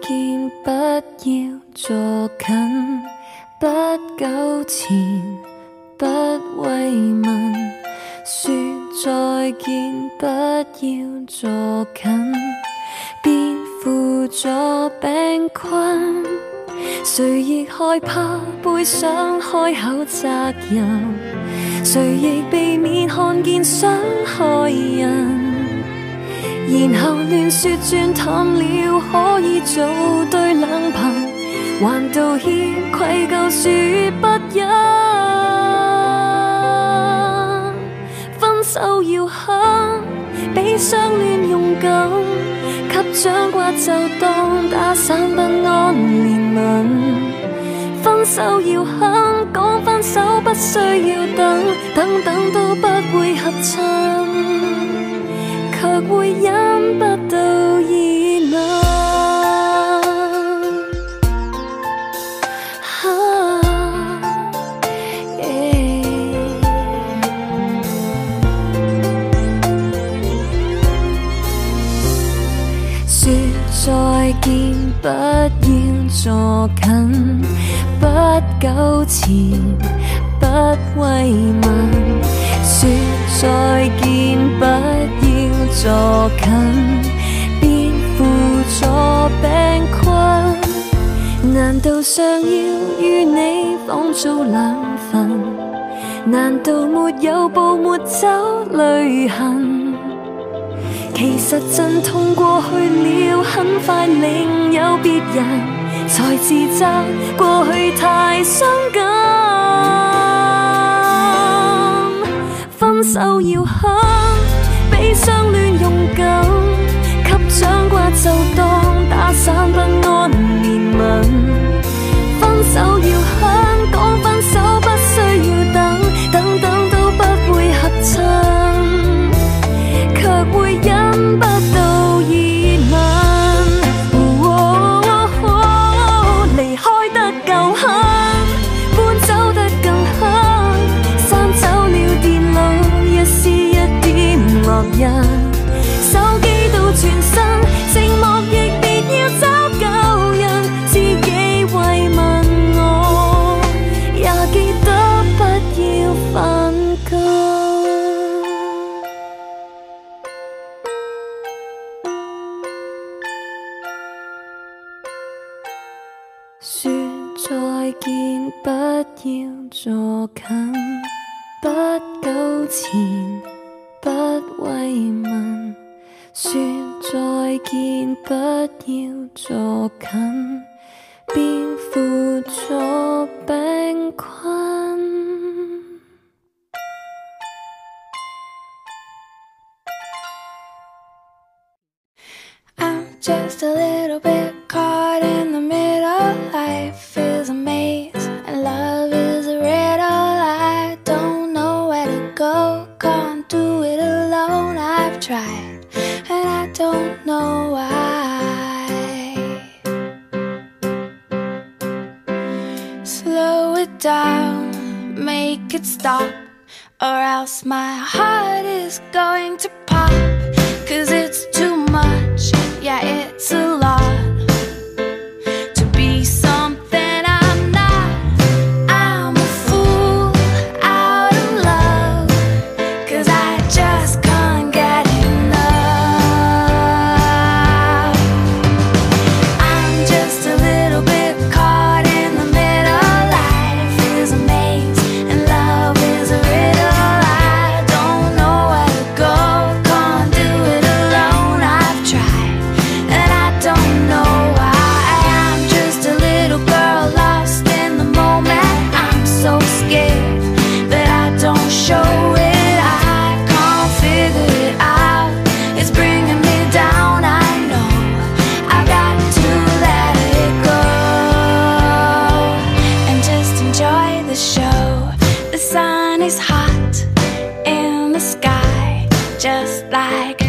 见，不要坐近，不纠缠，不慰问。说再见，不要坐近，别扶助病困。谁亦害怕背上开口责任，谁亦避免看见伤害人。然后乱说转淡了，做对冷朋，还道歉愧疚说不忍。分手要狠，比相恋勇敢。给掌掴就当打散不安怜悯。分手要狠，讲分手不需要等，等等都不会合衬。却会忍再见，不要坐近，不纠缠，不慰问。说再见，不要坐近，别扶助病困。难道尚要与你仿做两份？难道没有步没走旅行？其实阵痛过去了，很快另有别人，才自责过去太伤感。分手要狠，比相恋勇敢，给掌掴就当打散不安说再见，不要坐近，不纠缠，不慰问。说再见，不要坐近，别扶助病困。I'm just a little bit caught in the middle. Life is a maze and love is a riddle. I don't know where to go, can't do it alone. I've tried and I don't know why. Slow it down, make it stop, or else my heart is going to pop. Cause it's is hot in the sky, just like